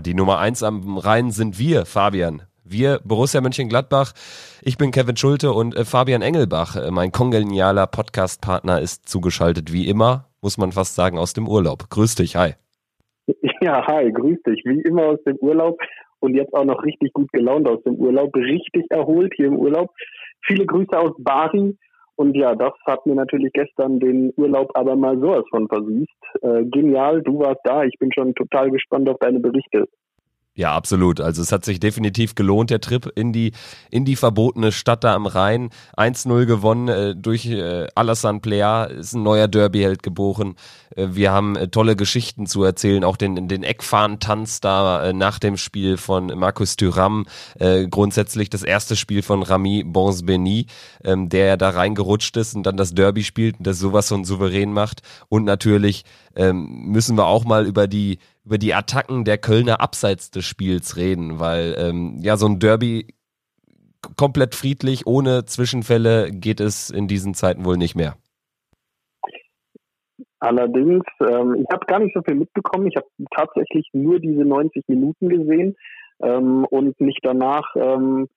Die Nummer eins am Rhein sind wir, Fabian. Wir, Borussia Mönchengladbach. Ich bin Kevin Schulte und äh, Fabian Engelbach, äh, mein kongenialer Podcast-Partner, ist zugeschaltet wie immer, muss man fast sagen, aus dem Urlaub. Grüß dich, hi. Ja, hi, grüß dich. Wie immer aus dem Urlaub und jetzt auch noch richtig gut gelaunt aus dem Urlaub. Richtig erholt hier im Urlaub. Viele Grüße aus Bari. Und ja, das hat mir natürlich gestern den Urlaub aber mal sowas von versüßt. Äh, genial, du warst da. Ich bin schon total gespannt auf deine Berichte. Ja, absolut. Also es hat sich definitiv gelohnt, der Trip in die, in die verbotene Stadt da am Rhein. 1-0 gewonnen äh, durch äh, Alassane Plea, ist ein neuer Derbyheld geboren. Äh, wir haben äh, tolle Geschichten zu erzählen, auch den, den Eckfahren-Tanz da äh, nach dem Spiel von Markus Thuram. Äh, grundsätzlich das erste Spiel von Rami Bonsbeni, ähm, der ja da reingerutscht ist und dann das Derby spielt und das sowas von souverän macht. Und natürlich ähm, müssen wir auch mal über die über die Attacken der Kölner abseits des Spiels reden, weil ähm, ja so ein Derby komplett friedlich, ohne Zwischenfälle geht es in diesen Zeiten wohl nicht mehr. Allerdings, ähm, ich habe gar nicht so viel mitbekommen. Ich habe tatsächlich nur diese 90 Minuten gesehen ähm, und mich danach ähm,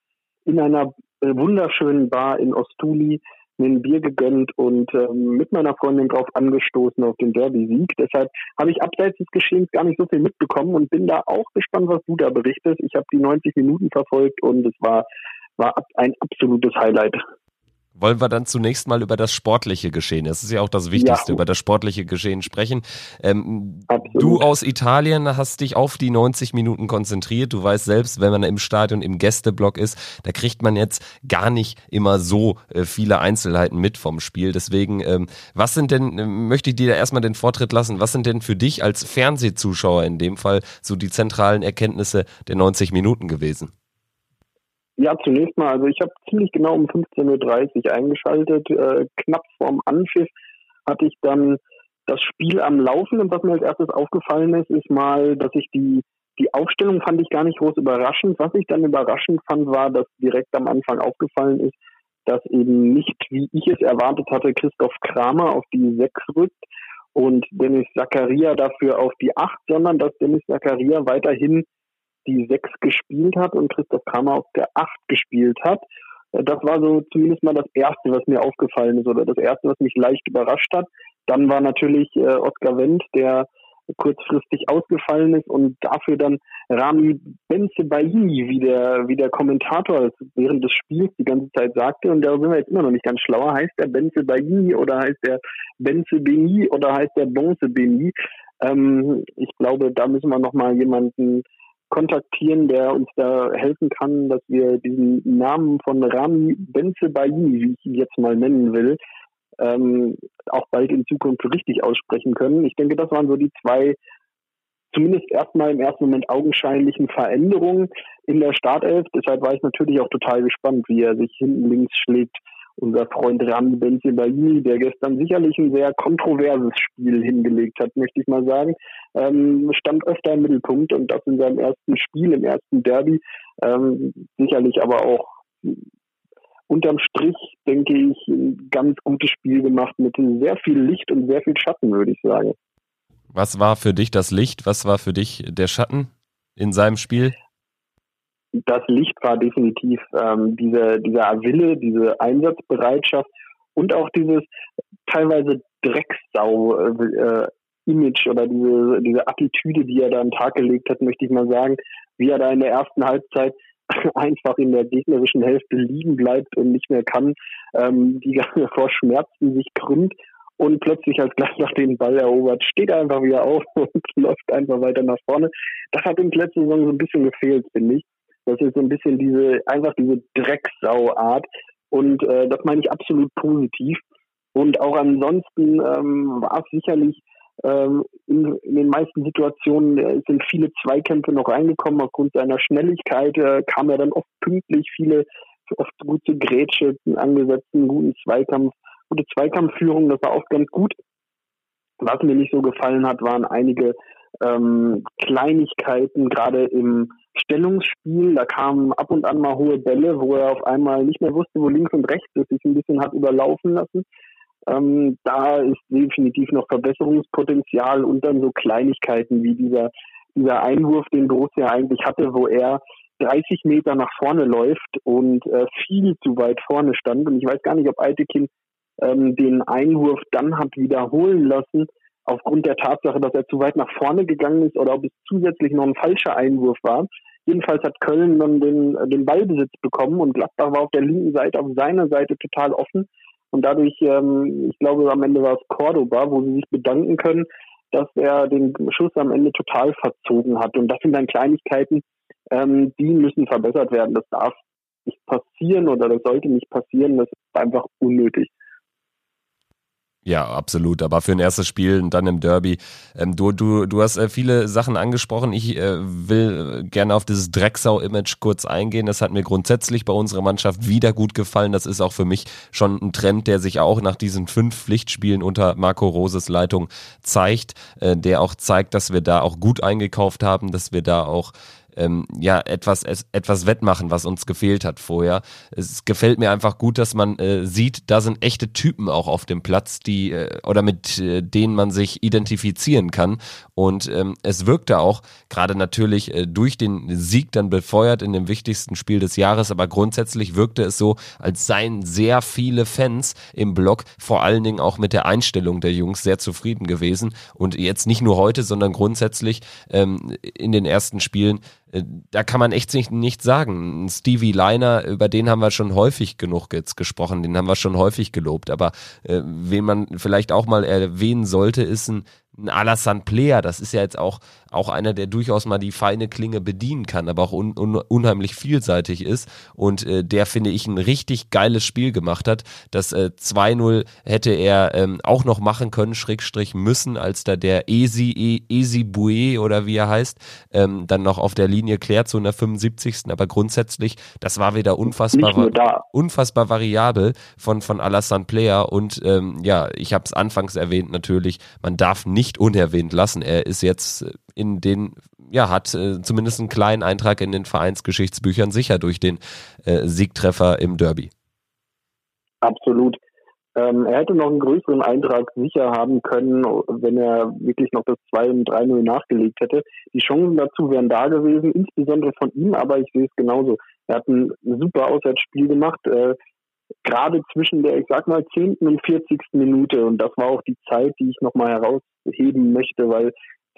in einer wunderschönen Bar in Ostuli mir ein Bier gegönnt und ähm, mit meiner Freundin drauf angestoßen auf den Derby-Sieg. Deshalb habe ich abseits des Geschehens gar nicht so viel mitbekommen und bin da auch gespannt, was du da berichtest. Ich habe die 90 Minuten verfolgt und es war, war ein absolutes Highlight wollen wir dann zunächst mal über das sportliche Geschehen, das ist ja auch das Wichtigste, ja. über das sportliche Geschehen sprechen. Ähm, du aus Italien hast dich auf die 90 Minuten konzentriert. Du weißt selbst, wenn man im Stadion im Gästeblock ist, da kriegt man jetzt gar nicht immer so äh, viele Einzelheiten mit vom Spiel. Deswegen, ähm, was sind denn, äh, möchte ich dir da erstmal den Vortritt lassen, was sind denn für dich als Fernsehzuschauer in dem Fall so die zentralen Erkenntnisse der 90 Minuten gewesen? Ja, zunächst mal, also ich habe ziemlich genau um 15.30 Uhr eingeschaltet. Äh, knapp vorm Anpfiff hatte ich dann das Spiel am Laufen und was mir als erstes aufgefallen ist, ist mal, dass ich die, die Aufstellung fand ich gar nicht groß überraschend. Was ich dann überraschend fand, war, dass direkt am Anfang aufgefallen ist, dass eben nicht, wie ich es erwartet hatte, Christoph Kramer auf die 6 rückt und Dennis Zakaria dafür auf die 8, sondern dass Dennis Zakaria weiterhin die sechs gespielt hat und Christoph Kramer auf der acht gespielt hat. Äh, das war so zumindest mal das Erste, was mir aufgefallen ist oder das Erste, was mich leicht überrascht hat. Dann war natürlich äh, Oskar Wendt, der kurzfristig ausgefallen ist und dafür dann Rami Benzebaini, wie der, wie der Kommentator während des Spiels die ganze Zeit sagte, und da sind wir jetzt immer noch nicht ganz schlauer, heißt der Benzebaini oder heißt der Benzebeni oder heißt der Bonsebeni? Ähm, ich glaube, da müssen wir nochmal jemanden kontaktieren, der uns da helfen kann, dass wir diesen Namen von Rami Benzebaini, wie ich ihn jetzt mal nennen will, ähm, auch bald in Zukunft richtig aussprechen können. Ich denke, das waren so die zwei zumindest erstmal im ersten Moment augenscheinlichen Veränderungen in der Startelf. Deshalb war ich natürlich auch total gespannt, wie er sich hinten links schlägt unser Freund Rami Benzibaini, der gestern sicherlich ein sehr kontroverses Spiel hingelegt hat, möchte ich mal sagen, ähm, stand öfter im Mittelpunkt und das in seinem ersten Spiel, im ersten Derby, ähm, sicherlich aber auch unterm Strich, denke ich, ein ganz gutes Spiel gemacht mit sehr viel Licht und sehr viel Schatten, würde ich sagen. Was war für dich das Licht? Was war für dich der Schatten in seinem Spiel? Das Licht war definitiv ähm, diese, dieser Wille, diese Einsatzbereitschaft und auch dieses teilweise Drecksau-Image äh, oder diese, diese Attitüde, die er da den Tag gelegt hat, möchte ich mal sagen, wie er da in der ersten Halbzeit einfach in der gegnerischen Hälfte liegen bleibt und nicht mehr kann, ähm, die vor Schmerzen sich krümmt und plötzlich als gleich nach dem Ball erobert, steht einfach wieder auf und läuft einfach weiter nach vorne. Das hat uns letzte Saison so ein bisschen gefehlt, finde ich. Das ist so ein bisschen diese, einfach diese Drecksau-Art. Und äh, das meine ich absolut positiv. Und auch ansonsten ähm, war es sicherlich ähm, in, in, den meisten Situationen äh, sind viele Zweikämpfe noch reingekommen. Aufgrund seiner Schnelligkeit äh, kam er dann oft pünktlich, viele oft gute Grätsche angesetzten, guten Zweikampf, gute Zweikampfführung. Das war oft ganz gut. Was mir nicht so gefallen hat, waren einige ähm, Kleinigkeiten, gerade im Stellungsspiel. Da kamen ab und an mal hohe Bälle, wo er auf einmal nicht mehr wusste, wo links und rechts ist, sich ein bisschen hat überlaufen lassen. Ähm, da ist definitiv noch Verbesserungspotenzial und dann so Kleinigkeiten wie dieser dieser Einwurf, den Borussia eigentlich hatte, wo er 30 Meter nach vorne läuft und äh, viel zu weit vorne stand. Und ich weiß gar nicht, ob Altekin ähm, den Einwurf dann hat wiederholen lassen, aufgrund der Tatsache, dass er zu weit nach vorne gegangen ist oder ob es zusätzlich noch ein falscher Einwurf war. Jedenfalls hat Köln dann den, den Ballbesitz bekommen und Gladbach war auf der linken Seite, auf seiner Seite total offen. Und dadurch, ähm, ich glaube, am Ende war es Cordoba, wo sie sich bedanken können, dass er den Schuss am Ende total verzogen hat. Und das sind dann Kleinigkeiten, ähm, die müssen verbessert werden. Das darf nicht passieren oder das sollte nicht passieren. Das ist einfach unnötig. Ja, absolut. Aber für ein erstes Spiel und dann im Derby. Ähm, du, du, du hast äh, viele Sachen angesprochen. Ich äh, will gerne auf dieses Drecksau-Image kurz eingehen. Das hat mir grundsätzlich bei unserer Mannschaft wieder gut gefallen. Das ist auch für mich schon ein Trend, der sich auch nach diesen fünf Pflichtspielen unter Marco Roses Leitung zeigt, äh, der auch zeigt, dass wir da auch gut eingekauft haben, dass wir da auch ähm, ja etwas es, etwas wettmachen, was uns gefehlt hat vorher. Es gefällt mir einfach gut, dass man äh, sieht, da sind echte Typen auch auf dem Platz, die äh, oder mit äh, denen man sich identifizieren kann. Und ähm, es wirkte auch gerade natürlich äh, durch den Sieg dann befeuert in dem wichtigsten Spiel des Jahres, aber grundsätzlich wirkte es so, als seien sehr viele Fans im Block vor allen Dingen auch mit der Einstellung der Jungs sehr zufrieden gewesen. Und jetzt nicht nur heute, sondern grundsätzlich ähm, in den ersten Spielen da kann man echt nicht, nicht sagen. Stevie Liner, über den haben wir schon häufig genug jetzt gesprochen, den haben wir schon häufig gelobt. Aber äh, wen man vielleicht auch mal erwähnen sollte, ist ein ein Alassane Player, das ist ja jetzt auch, auch einer, der durchaus mal die feine Klinge bedienen kann, aber auch un, un, unheimlich vielseitig ist und äh, der, finde ich, ein richtig geiles Spiel gemacht hat. Das äh, 2-0 hätte er ähm, auch noch machen können, Schrägstrich müssen, als da der Esi, e, Esi Boué oder wie er heißt, ähm, dann noch auf der Linie klärt, so in der 75. Aber grundsätzlich, das war wieder unfassbar, unfassbar variabel von, von Alassane Player und ähm, ja, ich habe es anfangs erwähnt natürlich, man darf nicht unerwähnt lassen. Er ist jetzt in den, ja, hat äh, zumindest einen kleinen Eintrag in den Vereinsgeschichtsbüchern sicher durch den äh, Siegtreffer im Derby. Absolut. Ähm, er hätte noch einen größeren Eintrag sicher haben können, wenn er wirklich noch das 2 und 3-0 nachgelegt hätte. Die Chancen dazu wären da gewesen, insbesondere von ihm, aber ich sehe es genauso. Er hat ein super Auswärtsspiel gemacht. Äh, gerade zwischen der, ich sag mal, 10. und 40. Minute. Und das war auch die Zeit, die ich nochmal herausheben möchte, weil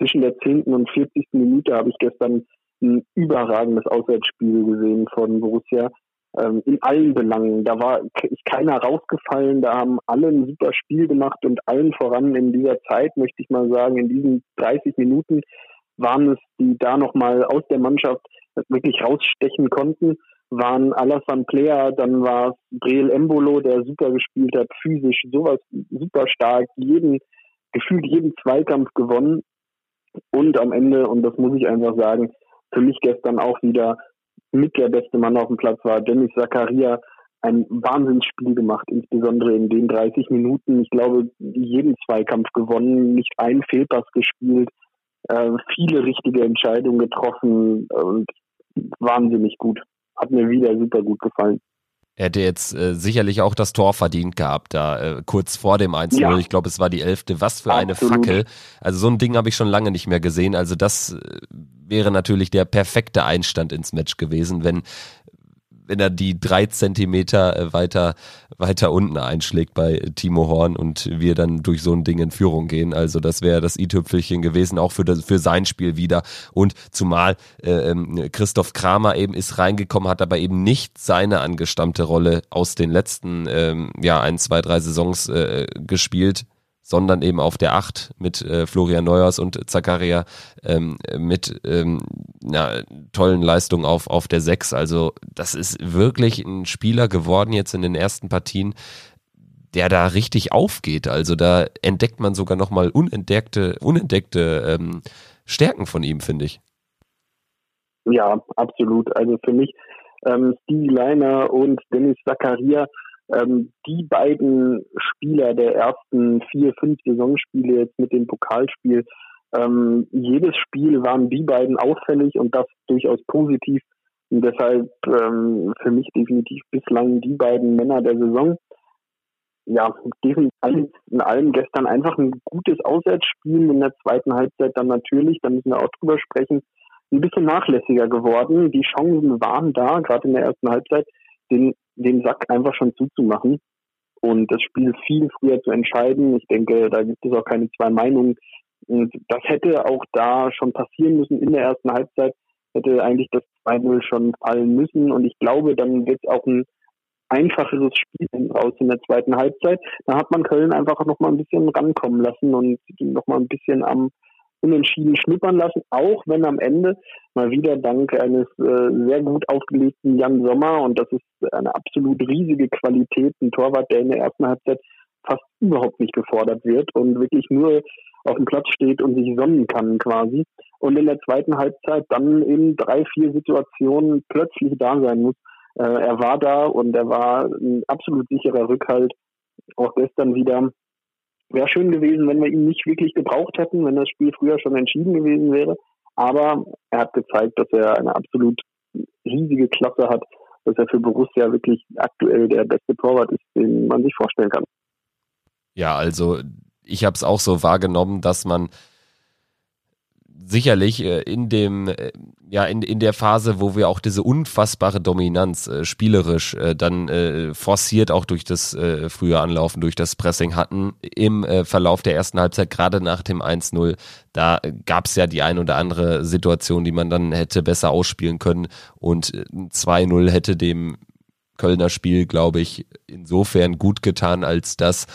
zwischen der 10. und 40. Minute habe ich gestern ein überragendes Auswärtsspiel gesehen von Borussia. Ähm, in allen Belangen. Da war keiner rausgefallen, da haben alle ein super Spiel gemacht und allen voran in dieser Zeit, möchte ich mal sagen, in diesen 30 Minuten waren es, die da nochmal aus der Mannschaft wirklich rausstechen konnten waren Alassane Player, dann war es Breel Embolo, der super gespielt hat, physisch sowas super stark, jeden, gefühlt jeden Zweikampf gewonnen. Und am Ende, und das muss ich einfach sagen, für mich gestern auch wieder mit der beste Mann auf dem Platz war Dennis Zakaria, ein Wahnsinnsspiel gemacht, insbesondere in den 30 Minuten. Ich glaube, jeden Zweikampf gewonnen, nicht einen Fehlpass gespielt, äh, viele richtige Entscheidungen getroffen und wahnsinnig gut hat mir wieder super gut gefallen. Er hätte jetzt äh, sicherlich auch das Tor verdient gehabt, da äh, kurz vor dem 1 ja. Ich glaube, es war die elfte. Was für Absolut. eine Fackel. Also so ein Ding habe ich schon lange nicht mehr gesehen. Also das äh, wäre natürlich der perfekte Einstand ins Match gewesen, wenn wenn er die drei Zentimeter äh, weiter, weiter unten einschlägt bei Timo Horn und wir dann durch so ein Ding in Führung gehen. Also das wäre das i-Tüpfelchen gewesen, auch für, das, für sein Spiel wieder. Und zumal äh, ähm, Christoph Kramer eben ist reingekommen, hat aber eben nicht seine angestammte Rolle aus den letzten ähm, ja, ein, zwei, drei Saisons äh, gespielt sondern eben auf der Acht mit äh, Florian Neuers und Zakaria ähm, mit ähm, na, tollen Leistungen auf, auf der Sechs. Also das ist wirklich ein Spieler geworden jetzt in den ersten Partien, der da richtig aufgeht. Also da entdeckt man sogar nochmal unentdeckte, unentdeckte ähm, Stärken von ihm, finde ich. Ja, absolut. Also für mich ähm, Steve Leiner und Dennis Zakaria ähm, die beiden Spieler der ersten vier, fünf Saisonspiele jetzt mit dem Pokalspiel, ähm, jedes Spiel waren die beiden auffällig und das durchaus positiv. Und deshalb ähm, für mich definitiv bislang die beiden Männer der Saison. ja, alles in allem gestern einfach ein gutes Auswärtsspiel in der zweiten Halbzeit dann natürlich, da müssen wir auch drüber sprechen, ein bisschen nachlässiger geworden. Die Chancen waren da, gerade in der ersten Halbzeit, den, den Sack einfach schon zuzumachen und das Spiel viel früher zu entscheiden. Ich denke, da gibt es auch keine zwei Meinungen. Und das hätte auch da schon passieren müssen in der ersten Halbzeit, hätte eigentlich das 2-0 schon fallen müssen. Und ich glaube, dann wird es auch ein einfacheres Spiel raus in der zweiten Halbzeit. Da hat man Köln einfach noch mal ein bisschen rankommen lassen und noch mal ein bisschen am Unentschieden schnuppern lassen, auch wenn am Ende mal wieder dank eines äh, sehr gut aufgelegten Jan Sommer und das ist eine absolut riesige Qualität, ein Torwart, der in der ersten Halbzeit fast überhaupt nicht gefordert wird und wirklich nur auf dem Platz steht und sich sonnen kann quasi und in der zweiten Halbzeit dann in drei, vier Situationen plötzlich da sein muss, äh, er war da und er war ein absolut sicherer Rückhalt. Auch gestern wieder. Wäre schön gewesen, wenn wir ihn nicht wirklich gebraucht hätten, wenn das Spiel früher schon entschieden gewesen wäre. Aber er hat gezeigt, dass er eine absolut riesige Klasse hat, dass er für Borussia wirklich aktuell der beste Torwart ist, den man sich vorstellen kann. Ja, also ich habe es auch so wahrgenommen, dass man sicherlich äh, in dem äh, ja in, in der Phase, wo wir auch diese unfassbare Dominanz äh, spielerisch äh, dann äh, forciert auch durch das äh, frühe Anlaufen, durch das Pressing hatten im äh, Verlauf der ersten Halbzeit, gerade nach dem 1-0, da gab es ja die ein oder andere Situation, die man dann hätte besser ausspielen können. Und 2-0 hätte dem Kölner Spiel, glaube ich, insofern gut getan, als dass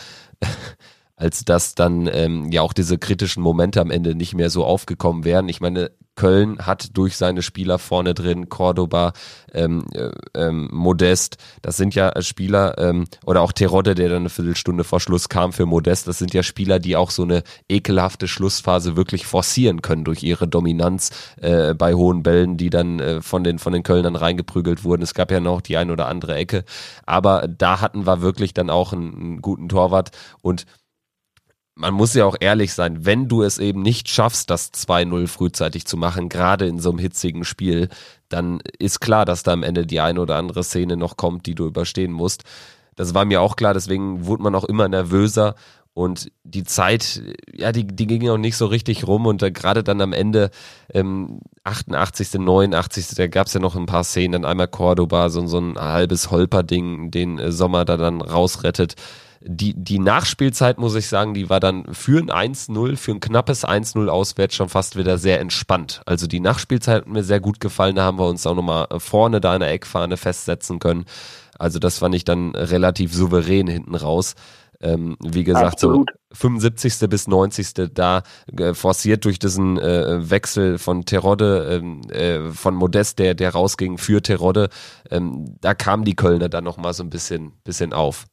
als dass dann ähm, ja auch diese kritischen Momente am Ende nicht mehr so aufgekommen wären. Ich meine, Köln hat durch seine Spieler vorne drin, Cordoba, ähm, äh, ähm, Modest, das sind ja Spieler, ähm, oder auch Terodde, der dann eine Viertelstunde vor Schluss kam für Modest, das sind ja Spieler, die auch so eine ekelhafte Schlussphase wirklich forcieren können durch ihre Dominanz äh, bei hohen Bällen, die dann äh, von, den, von den Kölnern reingeprügelt wurden. Es gab ja noch die ein oder andere Ecke, aber da hatten wir wirklich dann auch einen, einen guten Torwart und man muss ja auch ehrlich sein, wenn du es eben nicht schaffst, das 2-0 frühzeitig zu machen, gerade in so einem hitzigen Spiel, dann ist klar, dass da am Ende die eine oder andere Szene noch kommt, die du überstehen musst. Das war mir auch klar, deswegen wurde man auch immer nervöser und die Zeit, ja, die, die ging auch nicht so richtig rum und da gerade dann am Ende, ähm, 88., 89., da gab es ja noch ein paar Szenen, dann einmal Cordoba, so, so ein halbes Holperding, den äh, Sommer da dann rausrettet die, die Nachspielzeit, muss ich sagen, die war dann für ein 1-0, für ein knappes 1-0 auswärts schon fast wieder sehr entspannt. Also die Nachspielzeit hat mir sehr gut gefallen. Da haben wir uns auch nochmal vorne da in der Eckfahne festsetzen können. Also das fand ich dann relativ souverän hinten raus. Ähm, wie gesagt, Absolut. so 75. bis 90. da äh, forciert durch diesen äh, Wechsel von Terodde, ähm, äh, von Modest, der, der rausging für Terodde, ähm, da kamen die Kölner dann nochmal so ein bisschen, bisschen auf.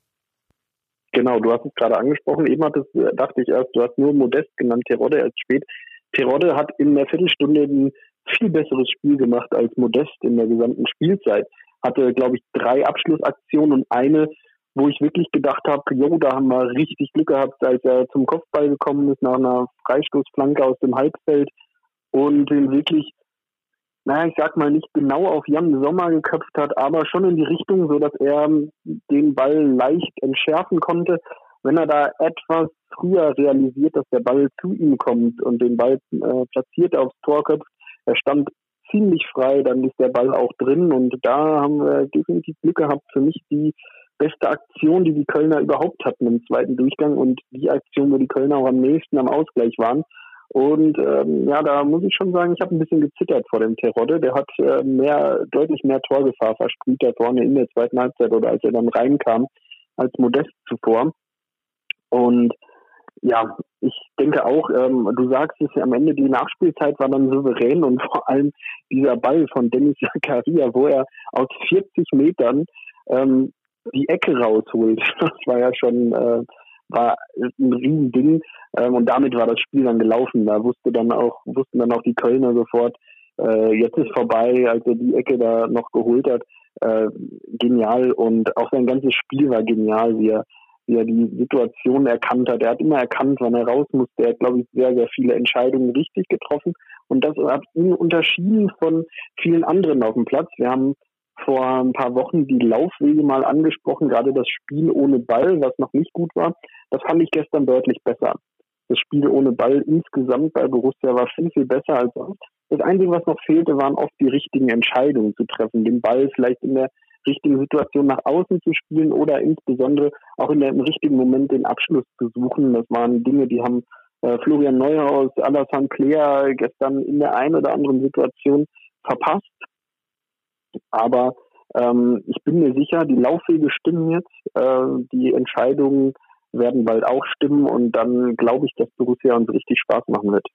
Genau, du hast es gerade angesprochen. Eben hat es, äh, dachte ich erst, du hast nur Modest genannt, Terodde erst spät. Terodde hat in der Viertelstunde ein viel besseres Spiel gemacht als Modest in der gesamten Spielzeit. Hatte, glaube ich, drei Abschlussaktionen und eine, wo ich wirklich gedacht habe, jo, da haben wir richtig Glück gehabt, als er zum Kopfball gekommen ist nach einer Freistoßflanke aus dem Halbfeld und den wirklich naja, ich sag mal, nicht genau auf Jan Sommer geköpft hat, aber schon in die Richtung, so dass er den Ball leicht entschärfen konnte. Wenn er da etwas früher realisiert, dass der Ball zu ihm kommt und den Ball äh, platziert aufs Tor köpft, er stand ziemlich frei, dann ist der Ball auch drin und da haben wir definitiv Glück gehabt. Für mich die beste Aktion, die die Kölner überhaupt hatten im zweiten Durchgang und die Aktion, wo die Kölner auch am nächsten am Ausgleich waren. Und ähm, ja, da muss ich schon sagen, ich habe ein bisschen gezittert vor dem Terodde. Der hat äh, mehr, deutlich mehr Torgefahr versprüht da vorne in der zweiten Halbzeit oder als er dann reinkam, als Modest zuvor. Und ja, ich denke auch, ähm, du sagst es ja am Ende, die Nachspielzeit war dann souverän und vor allem dieser Ball von Dennis Zakaria, wo er aus 40 Metern ähm, die Ecke rausholt. Das war ja schon äh, war ein Riesending ähm, und damit war das Spiel dann gelaufen. Da wusste dann auch, wussten dann auch die Kölner sofort, äh, jetzt ist vorbei, als er die Ecke da noch geholt hat. Äh, genial und auch sein ganzes Spiel war genial, wie er, wie er die Situation erkannt hat. Er hat immer erkannt, wann er raus musste. Er hat, glaube ich, sehr, sehr viele Entscheidungen richtig getroffen und das hat ihn unterschieden von vielen anderen auf dem Platz. Wir haben vor ein paar Wochen die Laufwege mal angesprochen, gerade das Spiel ohne Ball, was noch nicht gut war. Das fand ich gestern deutlich besser. Das Spiel ohne Ball insgesamt bei Borussia war viel, viel besser als sonst. Das Einzige, was noch fehlte, waren oft die richtigen Entscheidungen zu treffen, den Ball vielleicht in der richtigen Situation nach außen zu spielen oder insbesondere auch in der, im richtigen Moment den Abschluss zu suchen. Das waren Dinge, die haben äh, Florian Neuhaus, Alassane Player gestern in der einen oder anderen Situation verpasst. Aber ähm, ich bin mir sicher, die Laufwege stimmen jetzt, äh, die Entscheidungen werden bald auch stimmen und dann glaube ich, dass Borussia uns richtig Spaß machen wird.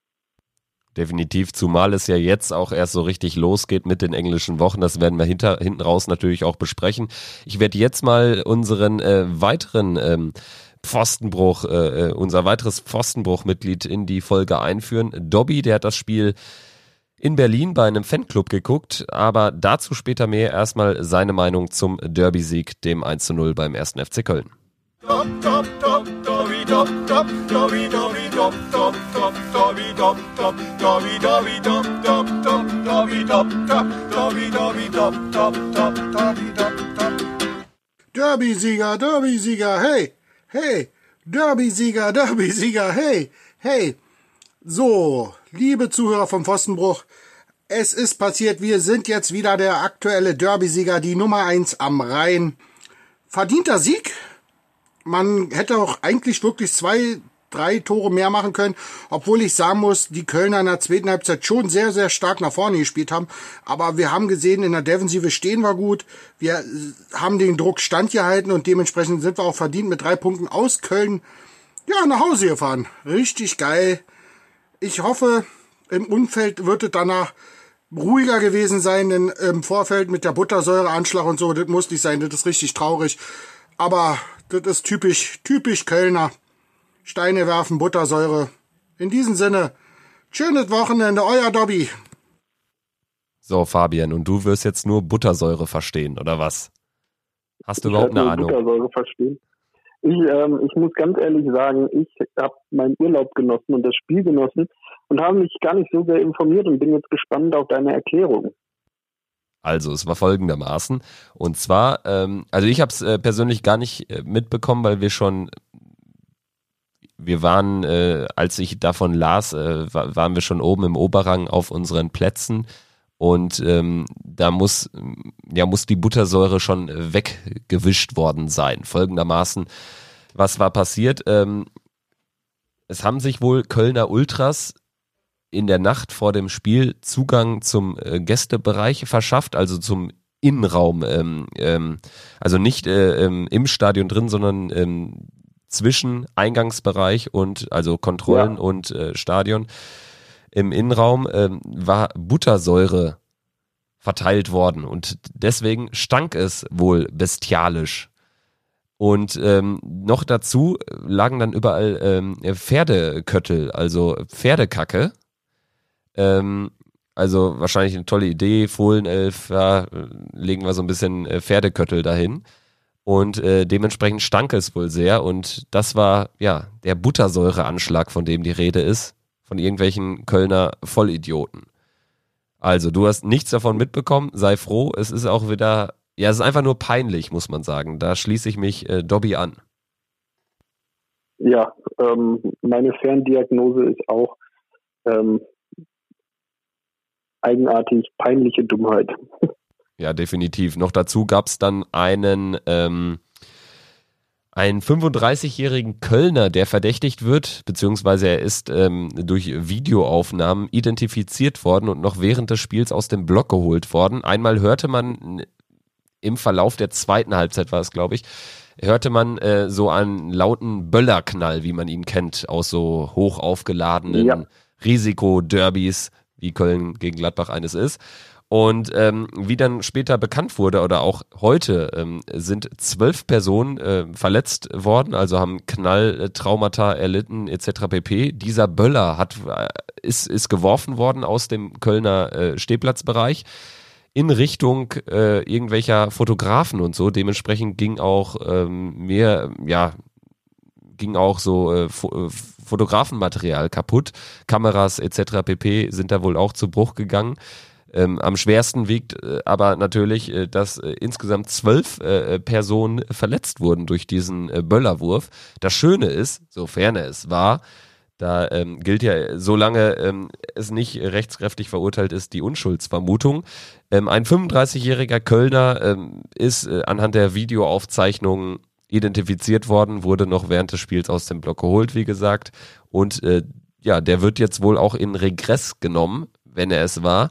Definitiv, zumal es ja jetzt auch erst so richtig losgeht mit den englischen Wochen. Das werden wir hinter, hinten raus natürlich auch besprechen. Ich werde jetzt mal unseren äh, weiteren ähm, Pfostenbruch, äh, äh unser weiteres Pfostenbruch-Mitglied in die Folge einführen. Dobby, der hat das Spiel in Berlin bei einem Fanclub geguckt, aber dazu später mehr. Erstmal seine Meinung zum Derby-Sieg, dem 1 zu 0 beim 1. FC Köln. Derby-Sieger, Derby-Sieger, hey, hey, Derby-Sieger, Derby-Sieger, hey, hey. So, liebe Zuhörer vom Pfostenbruch, es ist passiert, wir sind jetzt wieder der aktuelle Derby-Sieger, die Nummer eins am Rhein. Verdienter Sieg. Man hätte auch eigentlich wirklich zwei, drei Tore mehr machen können, obwohl ich sagen muss, die Kölner in der zweiten Halbzeit schon sehr, sehr stark nach vorne gespielt haben. Aber wir haben gesehen, in der Defensive stehen wir gut. Wir haben den Druck standgehalten und dementsprechend sind wir auch verdient mit drei Punkten aus Köln ja, nach Hause gefahren. Richtig geil ich hoffe, im Umfeld wird es danach ruhiger gewesen sein, denn im Vorfeld mit der Buttersäureanschlag und so, das muss nicht sein, das ist richtig traurig. Aber das ist typisch, typisch Kölner. Steine werfen, Buttersäure. In diesem Sinne, schönes Wochenende, euer Dobby. So, Fabian, und du wirst jetzt nur Buttersäure verstehen, oder was? Hast du ich überhaupt eine Ahnung? Buttersäure verstehen. Ich, ähm, ich muss ganz ehrlich sagen, ich habe meinen Urlaub genossen und das Spiel genossen und habe mich gar nicht so sehr informiert und bin jetzt gespannt auf deine Erklärung. Also, es war folgendermaßen. Und zwar, ähm, also ich habe es äh, persönlich gar nicht äh, mitbekommen, weil wir schon, wir waren, äh, als ich davon las, äh, waren wir schon oben im Oberrang auf unseren Plätzen. Und ähm, da muss, ja, muss die Buttersäure schon weggewischt worden sein. Folgendermaßen, was war passiert? Ähm, es haben sich wohl Kölner Ultras in der Nacht vor dem Spiel Zugang zum äh, Gästebereich verschafft, also zum Innenraum, ähm, ähm, also nicht äh, ähm, im Stadion drin, sondern ähm, zwischen Eingangsbereich und also Kontrollen ja. und äh, Stadion im Innenraum ähm, war Buttersäure verteilt worden und deswegen stank es wohl bestialisch. Und ähm, noch dazu lagen dann überall ähm, Pferdeköttel, also Pferdekacke. Ähm, also wahrscheinlich eine tolle Idee, Fohlenelf, ja, legen wir so ein bisschen äh, Pferdeköttel dahin. Und äh, dementsprechend stank es wohl sehr. Und das war ja der Buttersäureanschlag, von dem die Rede ist von irgendwelchen Kölner Vollidioten. Also, du hast nichts davon mitbekommen, sei froh, es ist auch wieder, ja, es ist einfach nur peinlich, muss man sagen. Da schließe ich mich äh, Dobby an. Ja, ähm, meine Ferndiagnose ist auch ähm, eigenartig peinliche Dummheit. Ja, definitiv. Noch dazu gab es dann einen ähm, einen 35-jährigen Kölner, der verdächtigt wird, beziehungsweise er ist ähm, durch Videoaufnahmen identifiziert worden und noch während des Spiels aus dem Block geholt worden. Einmal hörte man im Verlauf der zweiten Halbzeit war es, glaube ich, hörte man äh, so einen lauten Böllerknall, wie man ihn kennt, aus so hoch aufgeladenen ja. Risikoderbys, wie Köln gegen Gladbach eines ist. Und ähm, wie dann später bekannt wurde oder auch heute ähm, sind zwölf Personen äh, verletzt worden, also haben Knalltraumata erlitten etc. pp. Dieser Böller hat äh, ist ist geworfen worden aus dem Kölner äh, Stehplatzbereich in Richtung äh, irgendwelcher Fotografen und so. Dementsprechend ging auch ähm, mehr ja ging auch so äh, äh, Fotografenmaterial kaputt. Kameras etc. pp. sind da wohl auch zu Bruch gegangen. Ähm, am schwersten wiegt äh, aber natürlich, äh, dass äh, insgesamt zwölf äh, Personen verletzt wurden durch diesen äh, Böllerwurf. Das Schöne ist, sofern er es war, da ähm, gilt ja, solange ähm, es nicht rechtskräftig verurteilt ist, die Unschuldsvermutung. Ähm, ein 35-jähriger Kölner ähm, ist äh, anhand der Videoaufzeichnungen identifiziert worden, wurde noch während des Spiels aus dem Block geholt, wie gesagt. Und äh, ja, der wird jetzt wohl auch in Regress genommen, wenn er es war.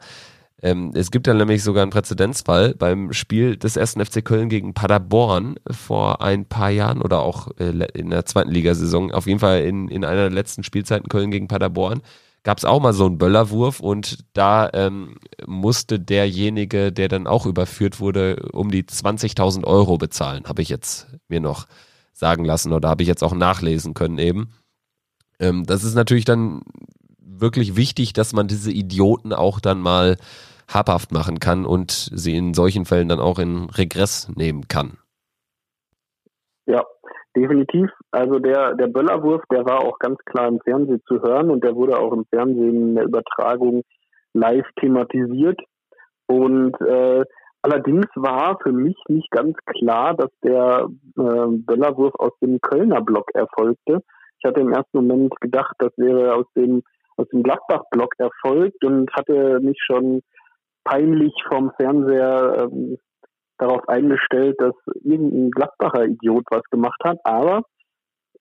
Ähm, es gibt ja nämlich sogar einen Präzedenzfall beim Spiel des ersten FC Köln gegen Paderborn vor ein paar Jahren oder auch äh, in der zweiten Ligasaison, auf jeden Fall in, in einer der letzten Spielzeiten Köln gegen Paderborn, gab es auch mal so einen Böllerwurf und da ähm, musste derjenige, der dann auch überführt wurde, um die 20.000 Euro bezahlen, habe ich jetzt mir noch sagen lassen oder habe ich jetzt auch nachlesen können eben. Ähm, das ist natürlich dann wirklich wichtig, dass man diese Idioten auch dann mal habhaft machen kann und sie in solchen Fällen dann auch in Regress nehmen kann. Ja, definitiv. Also der, der Böllerwurf, der war auch ganz klar im Fernsehen zu hören und der wurde auch im Fernsehen in der Übertragung live thematisiert. Und äh, allerdings war für mich nicht ganz klar, dass der äh, Böllerwurf aus dem Kölner Block erfolgte. Ich hatte im ersten Moment gedacht, das wäre aus dem aus dem Gladbach-Block erfolgt und hatte mich schon peinlich vom Fernseher ähm, darauf eingestellt, dass irgendein Gladbacher Idiot was gemacht hat, aber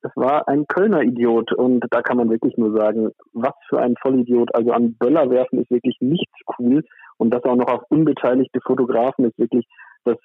es war ein Kölner Idiot und da kann man wirklich nur sagen, was für ein Vollidiot. Also an Böller werfen ist wirklich nichts cool und das auch noch auf unbeteiligte Fotografen ist wirklich das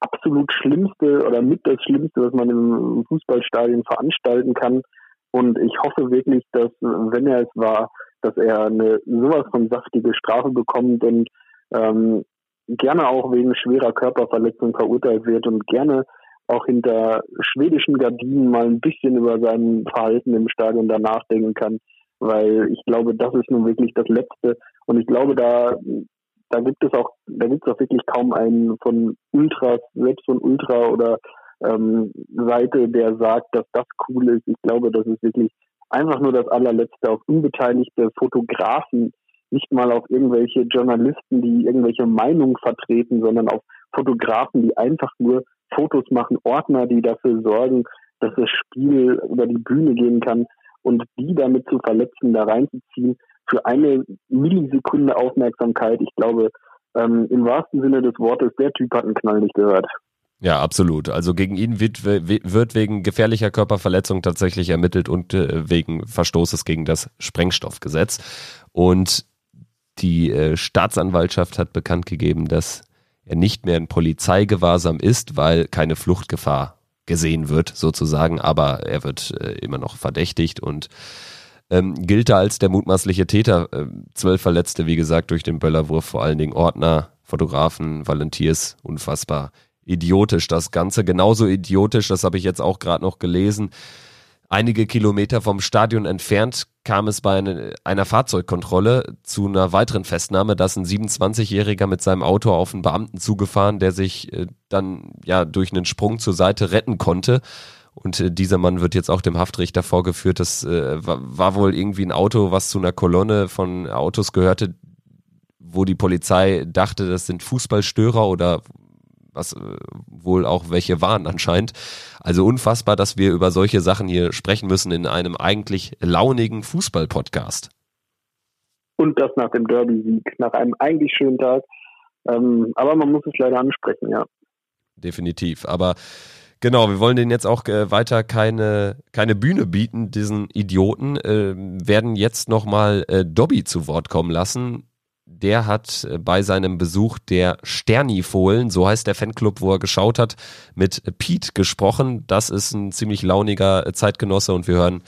absolut Schlimmste oder mit das Schlimmste, was man im Fußballstadion veranstalten kann. Und ich hoffe wirklich, dass, wenn er es war, dass er eine sowas von saftige Strafe bekommt und ähm, gerne auch wegen schwerer Körperverletzung verurteilt wird und gerne auch hinter schwedischen Gardinen mal ein bisschen über sein Verhalten im Stadion da nachdenken kann, weil ich glaube, das ist nun wirklich das Letzte. Und ich glaube, da, da gibt es auch, da gibt es auch wirklich kaum einen von Ultras, selbst von Ultra oder ähm, Seite, der sagt, dass das cool ist. Ich glaube, das ist wirklich einfach nur das allerletzte auf unbeteiligte Fotografen, nicht mal auf irgendwelche Journalisten, die irgendwelche Meinungen vertreten, sondern auf Fotografen, die einfach nur Fotos machen, Ordner, die dafür sorgen, dass das Spiel über die Bühne gehen kann und die damit zu verletzen, da reinzuziehen für eine Millisekunde Aufmerksamkeit. Ich glaube, ähm, im wahrsten Sinne des Wortes, der Typ hat einen Knall nicht gehört. Ja, absolut. Also gegen ihn wird, wird wegen gefährlicher Körperverletzung tatsächlich ermittelt und äh, wegen Verstoßes gegen das Sprengstoffgesetz. Und die äh, Staatsanwaltschaft hat bekannt gegeben, dass er nicht mehr in Polizeigewahrsam ist, weil keine Fluchtgefahr gesehen wird, sozusagen, aber er wird äh, immer noch verdächtigt und ähm, gilt da als der mutmaßliche Täter. Äh, zwölf Verletzte, wie gesagt, durch den Böllerwurf, vor allen Dingen Ordner, Fotografen, Volunteers, unfassbar idiotisch das Ganze. Genauso idiotisch, das habe ich jetzt auch gerade noch gelesen. Einige Kilometer vom Stadion entfernt kam es bei einer Fahrzeugkontrolle zu einer weiteren Festnahme, dass ein 27-Jähriger mit seinem Auto auf einen Beamten zugefahren, der sich äh, dann ja durch einen Sprung zur Seite retten konnte. Und äh, dieser Mann wird jetzt auch dem Haftrichter vorgeführt. Das äh, war, war wohl irgendwie ein Auto, was zu einer Kolonne von Autos gehörte, wo die Polizei dachte, das sind Fußballstörer oder was äh, wohl auch welche waren anscheinend. Also unfassbar, dass wir über solche Sachen hier sprechen müssen in einem eigentlich launigen Fußball-Podcast. Und das nach dem Derby-Sieg, nach einem eigentlich schönen Tag. Ähm, aber man muss es leider ansprechen, ja. Definitiv. Aber Genau, wir wollen denen jetzt auch äh, weiter keine, keine Bühne bieten, diesen Idioten, äh, werden jetzt nochmal äh, Dobby zu Wort kommen lassen der hat äh, bei seinem Besuch der Sterni-Fohlen, so heißt der Fanclub, wo er geschaut hat, mit Pete gesprochen. Das ist ein ziemlich launiger äh, Zeitgenosse und wir hören,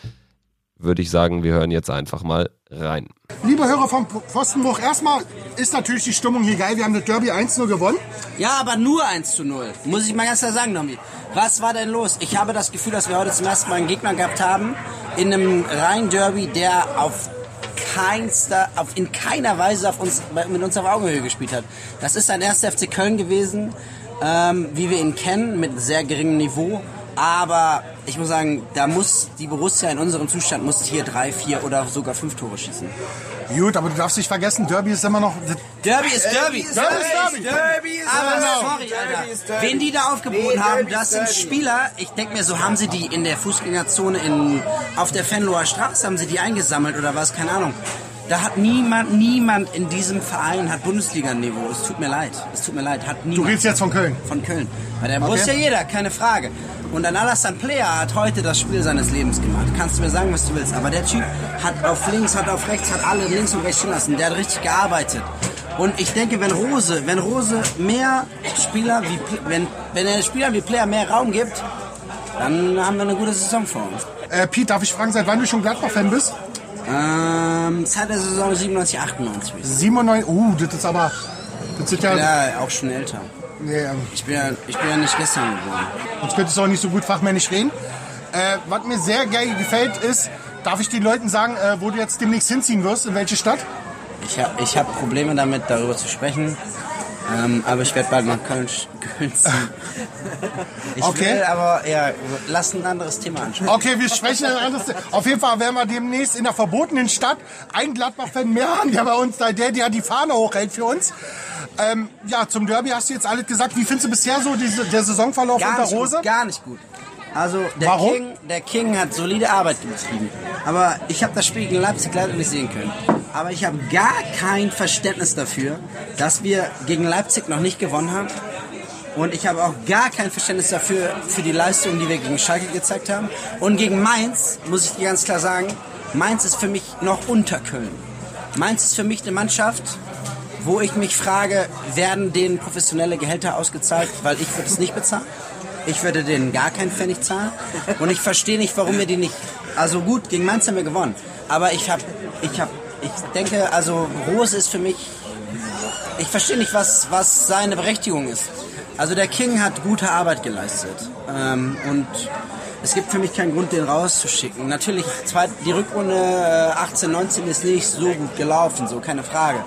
würde ich sagen, wir hören jetzt einfach mal rein. Liebe Hörer vom Pfostenbruch, erstmal ist natürlich die Stimmung hier geil. Wir haben das Derby 1-0 gewonnen. Ja, aber nur 1 0. Muss ich mal ganz klar sagen, Nomi. Was war denn los? Ich habe das Gefühl, dass wir heute zum ersten Mal einen Gegner gehabt haben in einem Rhein-Derby, der auf keinster, auf, in keiner Weise auf uns, mit uns auf Augenhöhe gespielt hat. Das ist ein erster FC Köln gewesen, ähm, wie wir ihn kennen, mit sehr geringem Niveau. Aber ich muss sagen, da muss die Borussia in unserem Zustand muss hier drei, vier oder sogar fünf Tore schießen. Gut, aber du darfst nicht vergessen, Derby ist immer noch. Derby ist Derby. Derby ist Derby. Derby ist Aber sorry, Alter. Derby. Wen die da aufgeboten Nee, haben, das sind. Spieler. Ich denke mir, so haben sie die in der Fußgängerzone in, auf der Fenloher Straße, haben sie die eingesammelt oder was, keine Ahnung. Da hat niemand, niemand in diesem Verein hat Bundesliga-Niveau. Es tut mir leid. Es tut mir leid. Hat Du niemand. redest jetzt von Köln. Von Köln. Bei der Borussia jeder, keine Frage. Und ein Alassane Player hat heute das Spiel seines Lebens gemacht. Kannst du mir sagen, was du willst. Aber der Typ hat auf links, hat auf rechts, hat alle links und rechts stehen lassen. Der hat richtig gearbeitet. Und ich denke, wenn Rose, wenn Rose mehr Spieler wie, wenn, wenn er Spielern wie Player mehr Raum gibt, dann haben wir eine gute Saison vor uns. Äh, Pete, darf ich fragen, seit wann du schon Gladbach-Fan bist? Ähm, seit der Saison 97, 98. 97. Uh, das ist aber. Das ist ja. Ja, auch schon älter. Ähm, Ich bin ja, ich bin ja nicht gestern geboren. sonst könntest du auch nicht so gut fachmännisch reden. Äh, was mir sehr geil gefällt, ist, darf ich den Leuten sagen, äh, wo du jetzt demnächst hinziehen wirst, in welche Stadt? Ich habe ich hab Probleme damit, darüber zu sprechen. Ähm, aber ich werde bald nach Köln, Ich Okay. will aber, ja, lass ein anderes Thema anschauen. Okay, wir sprechen ein anderes. Auf jeden Fall werden wir demnächst in der verbotenen Stadt einen Gladbach-Fan mehr haben, der bei uns, der, der die Fahne hochhält für uns. Ähm, ja, zum Derby hast du jetzt alles gesagt. Wie findest du bisher so diese, der Saisonverlauf Gar unter Rose? gut, gar nicht gut. Also der Warum? King, der King hat solide Arbeit betrieben. Aber ich habe das Spiel gegen Leipzig leider nicht sehen können. Aber ich habe gar kein Verständnis dafür, dass wir gegen Leipzig noch nicht gewonnen haben. Und ich habe auch gar kein Verständnis dafür, für die Leistung, die wir gegen Schalke gezeigt haben. Und gegen Mainz, muss ich dir ganz klar sagen, Mainz ist für mich noch unter Köln. Mainz ist für mich eine Mannschaft, wo ich mich frage, werden denen professionelle Gehälter ausgezahlt, weil ich würde es nicht bezahlen. Ich würde denen gar keinen Pfennig zahlen. Und ich verstehe nicht, warum wir die nicht... Also gut, gegen Mainz haben wir gewonnen. Aber ich habe... Ich, hab, ich denke, also Rose ist für mich... Ich verstehe nicht, was, was seine Berechtigung ist. Also der King hat gute Arbeit geleistet. Ähm, und es gibt für mich keinen Grund, den rauszuschicken. Natürlich, die Rückrunde äh, 18, 19 ist nicht so gut gelaufen, so keine Frage.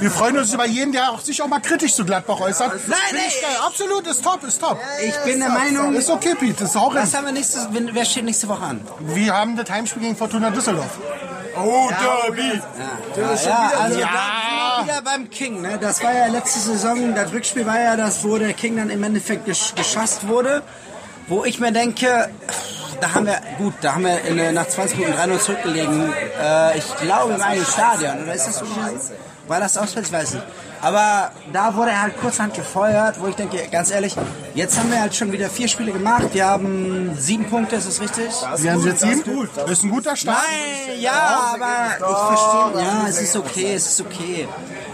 Wir freuen uns über jeden, der auch sich auch mal kritisch zu Gladbach äußert. Nein, Find ich nee. geil. Absolut, ist top, ist top. Ich bin der Meinung, Ist okay, Pete, das ist auch was haben wir nächstes, wer steht nächste Woche an? Wir haben das Heimspiel gegen Fortuna Düsseldorf. Oh, Derby. Ja, also Ja. da sind wir wieder beim King. Ne? Das war ja letzte Saison, das Rückspiel war ja das, wo der King dann im Endeffekt gesch geschasst wurde. Wo ich mir denke, da haben wir, gut, da haben wir in, nach 20 Minuten 3-0 zurückgelegen. Äh, ich glaube im eigenen Stadion, oder ist das so gewesen? War das auswärts? Ich weiß nicht. Aber da wurde er halt kurzhand gefeuert, wo ich denke, ganz ehrlich, jetzt haben wir halt schon wieder vier Spiele gemacht. Wir haben sieben Punkte, ist das richtig? Wir haben jetzt sieben. Das ist ein guter Start. Nein, ja, aber ich verstehe. Ja, es ist okay, es ist okay.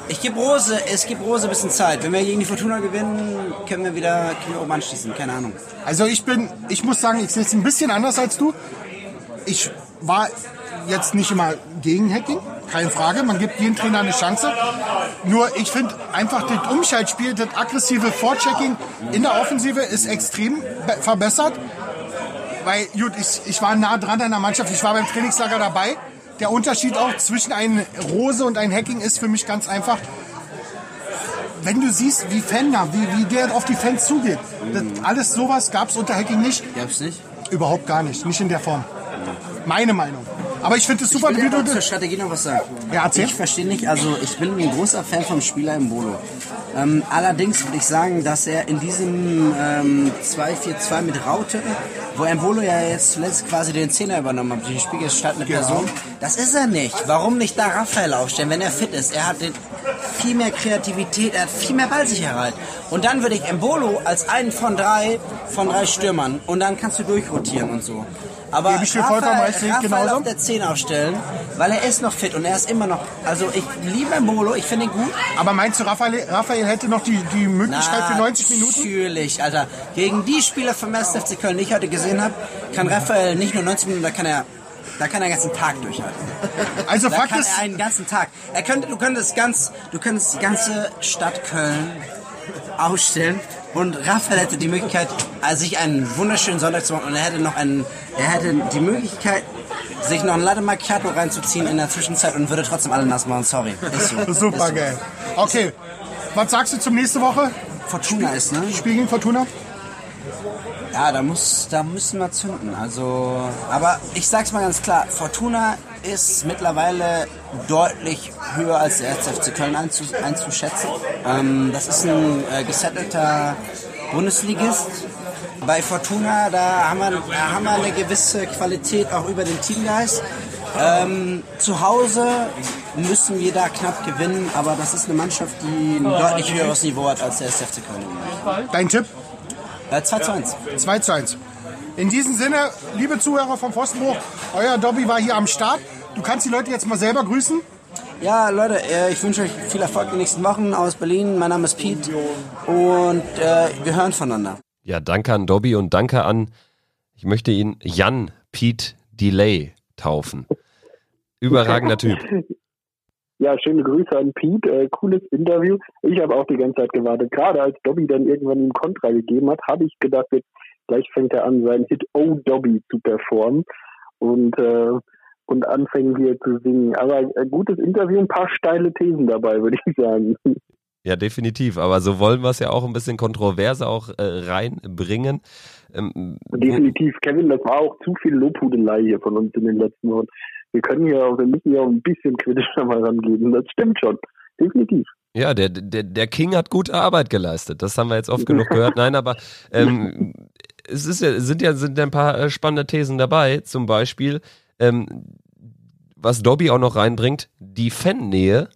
Ich gebe Rose, es gibt Rose ein bisschen Zeit. Wenn wir gegen die Fortuna gewinnen, können wir wieder können wir oben anschließen. Keine Ahnung. Also ich bin, ich muss sagen, ich sehe es ein bisschen anders als du. Ich war jetzt nicht immer gegen Hacking, keine Frage. Man gibt jedem Trainer eine Chance. Nur ich finde einfach das Umschaltspiel, das aggressive Vorchecking in der Offensive ist extrem be- verbessert. Weil, gut, ich, ich war nah dran an der Mannschaft, ich war beim Trainingslager dabei. Der Unterschied auch zwischen einem Rose und einem Hacking ist für mich ganz einfach. Wenn du siehst, wie Fender, wie, wie der auf die Fans zugeht, das, alles sowas gab es unter Hacking nicht. Gab's nicht? Überhaupt gar nicht, nicht in der Form. Meine Meinung. Aber ich finde es super, Ich wie will du aber zur. Strategie noch was sagen. Ja, erzähl. Ich verstehe nicht, also ich bin ein großer Fan vom Spieler im Bolo. Ähm, allerdings würde ich sagen, dass er in diesem ähm, 2-4-2 mit Raute, wo Embolo ja jetzt zuletzt quasi den Zehner übernommen hat, die spielgestaltende Person, das ist er nicht. Warum nicht da Raphael aufstellen, wenn er fit ist? Er hat den, viel mehr Kreativität, er hat viel mehr Ballsicherheit. Und dann würde ich Embolo als einen von drei, von drei Stürmern und dann kannst du durchrotieren und so. Aber Gebe ich dir vollkommen recht, sehe ich genauso. auf der 10 aufstellen, weil er ist noch fit und er ist immer noch. Also ich liebe Embolo, ich finde ihn gut. Aber meinst du, Raphael, Raphael hätte noch die, die Möglichkeit für 90 Minuten? Natürlich, Alter. Gegen die Spieler vom 1. FC Köln, die ich heute gesehen habe, kann Raphael nicht nur 90 Minuten, da kann er, da kann er den ganzen Tag durchhalten. Also Da Fakt kann er einen ganzen Tag. Er könnte, du könntest ganz, du könntest die ganze Stadt Köln ausstellen und Raphael hätte die Möglichkeit, also sich einen wunderschönen Sonntag zu machen und er hätte noch einen, er hätte die Möglichkeit, sich noch ein Latte Macchiato reinzuziehen in der Zwischenzeit und würde trotzdem alle nass machen. Sorry. Ist so. super Ist so. geil. Okay, was sagst du zum nächste Woche? Fortuna ist, ne? Spiel gegen Fortuna? Ja, da muss, da müssen wir zünden. Also, aber ich sag's mal ganz klar, Fortuna ist mittlerweile deutlich höher als der FC Köln einzuschätzen. Ähm, das ist ein äh, gesettelter Bundesligist. Bei Fortuna, da haben, wir, da haben wir eine gewisse Qualität auch über den Teamgeist. Ähm, zu Hause müssen wir da knapp gewinnen, aber das ist eine Mannschaft, die ein deutlich höheres Niveau hat als der SFC Köln. Dein Tipp? Äh, 2 zu 1. 2 zu 1. In diesem Sinne, liebe Zuhörer vom Pfostenbruch, euer Dobby war hier am Start. Du kannst die Leute jetzt mal selber grüßen. Ja, Leute, äh, ich wünsche euch viel Erfolg in den nächsten Wochen aus Berlin. Mein Name ist Pete und äh, wir hören voneinander. Ja, danke an Dobby und danke an, ich möchte ihn Jan Pete Delay taufen. Überragender Typ. Ja, schöne Grüße an Pete. Äh, cooles Interview. Ich habe auch die ganze Zeit gewartet. Gerade als Dobby dann irgendwann ihm Kontra gegeben hat, habe ich gedacht, jetzt gleich fängt er an, seinen Hit Oh Dobby zu performen und, äh, und anfängt hier zu singen. Aber ein gutes Interview, ein paar steile Thesen dabei, würde ich sagen. Ja, definitiv. Aber so wollen wir es ja auch ein bisschen kontroverse auch äh, reinbringen. Ähm, definitiv, Kevin, das war auch zu viel Lobhudelei hier von uns in den letzten Wochen. Wir können hier auch, wir müssen hier auch ein bisschen kritischer mal rangehen. Das stimmt schon. Definitiv. Ja, der, der, der King hat gute Arbeit geleistet. Das haben wir jetzt oft genug gehört. Nein, aber ähm, es ist ja, sind ja sind ein paar äh, spannende Thesen dabei. Zum Beispiel, ähm, was Dobby auch noch reinbringt, die Fannähe.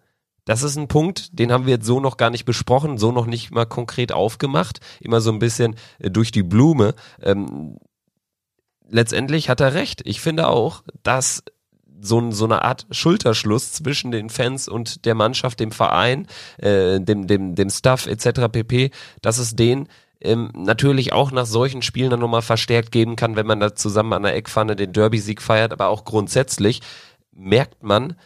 Das ist ein Punkt, den haben wir jetzt so noch gar nicht besprochen, so noch nicht mal konkret aufgemacht. Immer so ein bisschen äh, durch die Blume. Ähm, letztendlich hat er recht. Ich finde auch, dass so, so eine Art Schulterschluss zwischen den Fans und der Mannschaft, dem Verein, äh, dem, dem, dem Staff etc. pp, dass es den ähm, natürlich auch nach solchen Spielen dann nochmal verstärkt geben kann, wenn man da zusammen an der Eckpfanne den Derby-Sieg feiert, aber auch grundsätzlich merkt man,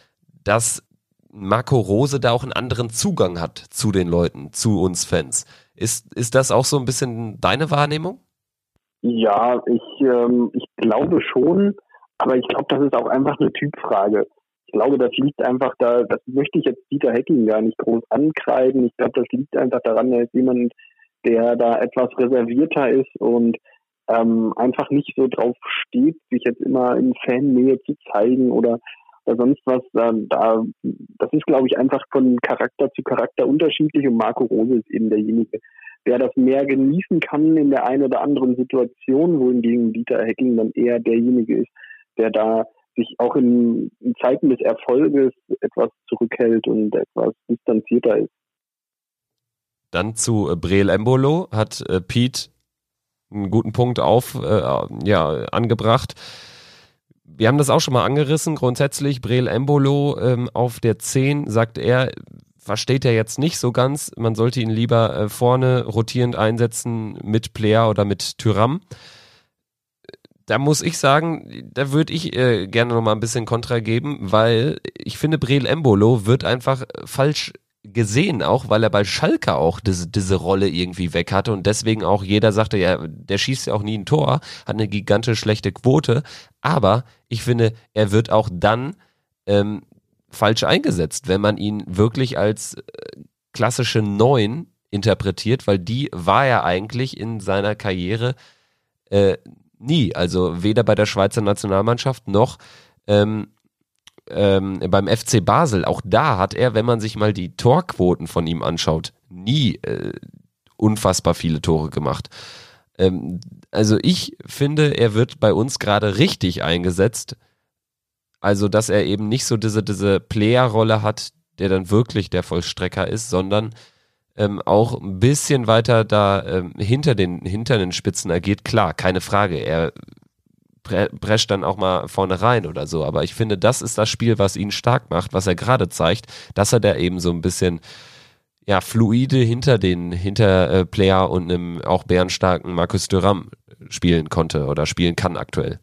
dass Marco Rose da auch einen anderen Zugang hat zu den Leuten, zu uns Fans. Ist, ist das auch so ein bisschen deine Wahrnehmung? Ja, ich, ähm, ich glaube schon, aber ich glaube, das ist auch einfach eine Typfrage. Ich glaube, das liegt einfach da, das möchte ich jetzt Dieter Hecking gar nicht groß ankreiden. Ich glaube, das liegt einfach daran, er ist jemand, der da etwas reservierter ist und ähm, einfach nicht so drauf steht, sich jetzt immer in Fannähe zu zeigen oder, sonst was. Da, da, das ist, glaube ich, einfach von Charakter zu Charakter unterschiedlich und Marco Rose ist eben derjenige, der das mehr genießen kann in der einen oder anderen Situation, wohingegen Dieter Hecking dann eher derjenige ist, der da sich auch in, in Zeiten des Erfolges etwas zurückhält und etwas distanzierter ist. Dann zu äh, Breel Embolo hat äh, Pete einen guten Punkt auf, äh, ja, angebracht. Wir haben das auch schon mal angerissen. Grundsätzlich Breel Embolo ähm, auf der 10, sagt er, versteht er jetzt nicht so ganz. Man sollte ihn lieber äh, vorne rotierend einsetzen mit Player oder mit Tyram. Da muss ich sagen, da würde ich äh, gerne noch mal ein bisschen Kontra geben, weil ich finde, Breel Embolo wird einfach falsch gesehen, auch weil er bei Schalke auch diese, diese Rolle irgendwie weg hatte und deswegen auch jeder sagte, ja, der schießt ja auch nie ein Tor, hat eine gigantisch schlechte Quote, aber ich finde, er wird auch dann ähm, falsch eingesetzt, wenn man ihn wirklich als äh, klassische Neun interpretiert, weil die war er eigentlich in seiner Karriere äh, nie, also weder bei der Schweizer Nationalmannschaft noch ähm, ähm, beim FC Basel, auch da hat er, wenn man sich mal die Torquoten von ihm anschaut, nie äh, unfassbar viele Tore gemacht. Ähm, also ich finde, er wird bei uns gerade richtig eingesetzt. Also, dass er eben nicht so diese, diese Player-Rolle hat, der dann wirklich der Vollstrecker ist, sondern ähm, auch ein bisschen weiter da ähm, hinter, den, hinter den Spitzen agiert. Klar, keine Frage. Er prescht dann auch mal vorne rein oder so. Aber ich finde, das ist das Spiel, was ihn stark macht, was er gerade zeigt, dass er da eben so ein bisschen ja, fluide hinter den Hinterplayer äh, und einem auch bärenstarken Markus Thuram spielen konnte oder spielen kann aktuell.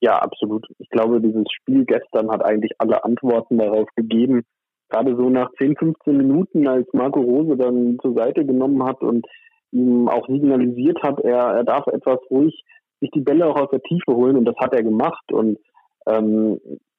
Ja, absolut. Ich glaube, dieses Spiel gestern hat eigentlich alle Antworten darauf gegeben. Gerade so nach 10, 15 Minuten, als Marco Rose dann zur Seite genommen hat und ihm auch signalisiert hat, er, er darf etwas ruhig sich die Bälle auch aus der Tiefe holen und das hat er gemacht. Und ähm,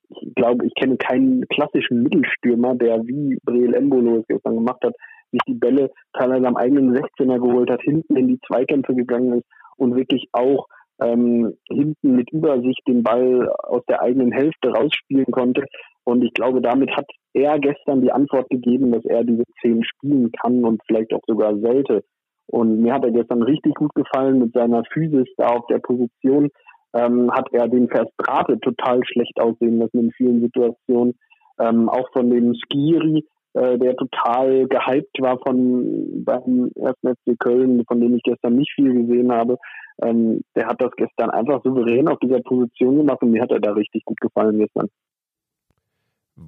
ich glaube, ich kenne keinen klassischen Mittelstürmer, der wie Breel Embolo es gestern gemacht hat, sich die Bälle teilweise am eigenen 16er geholt hat, hinten in die Zweikämpfe gegangen ist und wirklich auch ähm, hinten mit Übersicht den Ball aus der eigenen Hälfte rausspielen konnte. Und ich glaube, damit hat er gestern die Antwort gegeben, dass er diese zehn spielen kann und vielleicht auch sogar sollte. Und mir hat er gestern richtig gut gefallen mit seiner Physis da auf der Position. Ähm, hat er den Verstrate total schlecht aussehen lassen in vielen Situationen. Ähm, auch von dem Skiri, äh, der total gehypt war von beim ersten FC Köln, von dem ich gestern nicht viel gesehen habe. Ähm, der hat das gestern einfach souverän auf dieser Position gemacht und mir hat er da richtig gut gefallen gestern.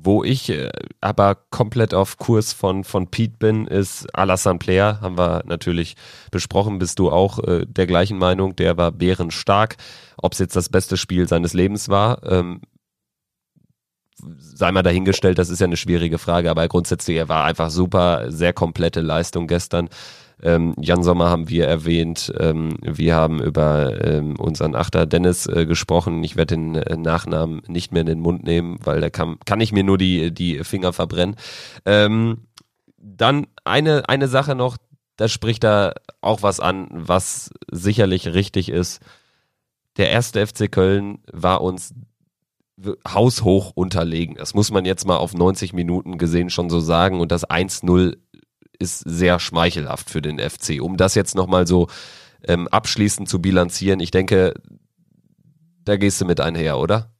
Wo ich äh, aber komplett auf Kurs von, von Pete bin, ist Alassane Player. Haben wir natürlich besprochen. Bist du auch äh, der gleichen Meinung? Der war bärenstark. Ob es jetzt das beste Spiel seines Lebens war, ähm, sei mal dahingestellt, das ist ja eine schwierige Frage, aber grundsätzlich, er war einfach super, sehr komplette Leistung gestern. Ähm, Jan Sommer haben wir erwähnt. Ähm, wir haben über ähm, unseren Achter Dennis äh, gesprochen. Ich werde den äh, Nachnamen nicht mehr in den Mund nehmen, weil da kann, kann ich mir nur die, die Finger verbrennen. Ähm, dann eine, eine Sache noch, da spricht da auch was an, was sicherlich richtig ist. Der erste FC Köln war uns haushoch unterlegen. Das muss man jetzt mal auf 90 Minuten gesehen schon so sagen. Und das 1-0 ist sehr schmeichelhaft für den FC. Um das jetzt nochmal so ähm, abschließend zu bilanzieren, ich denke, da gehst du mit einher, oder?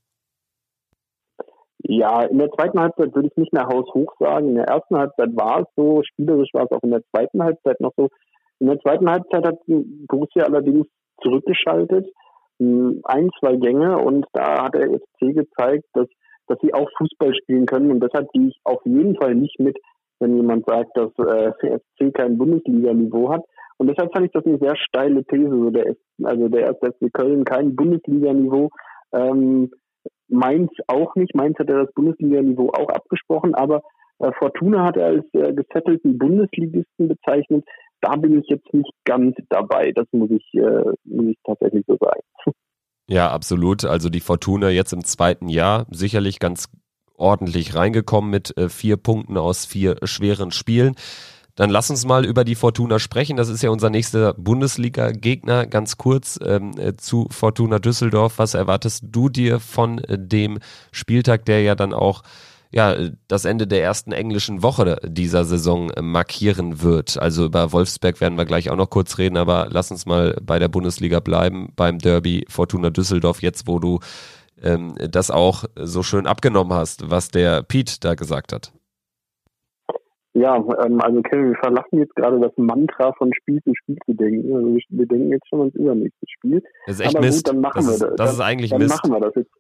Ja, in der zweiten Halbzeit würde ich nicht mehr haushoch sagen. In der ersten Halbzeit war es so, spielerisch war es auch in der zweiten Halbzeit noch so. In der zweiten Halbzeit hat Borussia allerdings zurückgeschaltet, hm, ein, zwei Gänge und da hat der FC gezeigt, dass, dass sie auch Fußball spielen können und deshalb gehe ich auf jeden Fall nicht mit, wenn jemand sagt, dass äh, FC kein Bundesliga-Niveau hat. Und deshalb fand ich das eine sehr steile These. So der, also der erste FC Köln kein Bundesliga-Niveau. Ähm, Mainz auch nicht. Mainz hat er das Bundesliga-Niveau auch abgesprochen, aber äh, Fortuna hat er als äh, gesettelten Bundesligisten bezeichnet. Da bin ich jetzt nicht ganz dabei. Das muss ich, äh, muss ich tatsächlich so sagen. Ja, absolut. Also die Fortuna jetzt im zweiten Jahr sicherlich ganz ordentlich reingekommen mit äh, vier Punkten aus vier schweren Spielen. Dann lass uns mal über die Fortuna sprechen. Das ist ja unser nächster Bundesliga-Gegner. Ganz kurz ähm, äh, zu Fortuna Düsseldorf. Was erwartest du dir von äh, dem Spieltag, der ja dann auch ja, das Ende der ersten englischen Woche dieser Saison markieren wird. Also über Wolfsberg werden wir gleich auch noch kurz reden, aber lass uns mal bei der Bundesliga bleiben, beim Derby Fortuna Düsseldorf, jetzt wo du ähm, das auch so schön abgenommen hast, was der Pete da gesagt hat. Ja, ähm, also Kevin, wir verlassen jetzt gerade das Mantra von Spiel zu Spiel zu denken. Also wir, denken jetzt schon ans übernächste Spiel. Das ist echt Aber Mist. Gut, dann machen das wir ist, das. Das ist eigentlich dann Mist. machen wir das jetzt.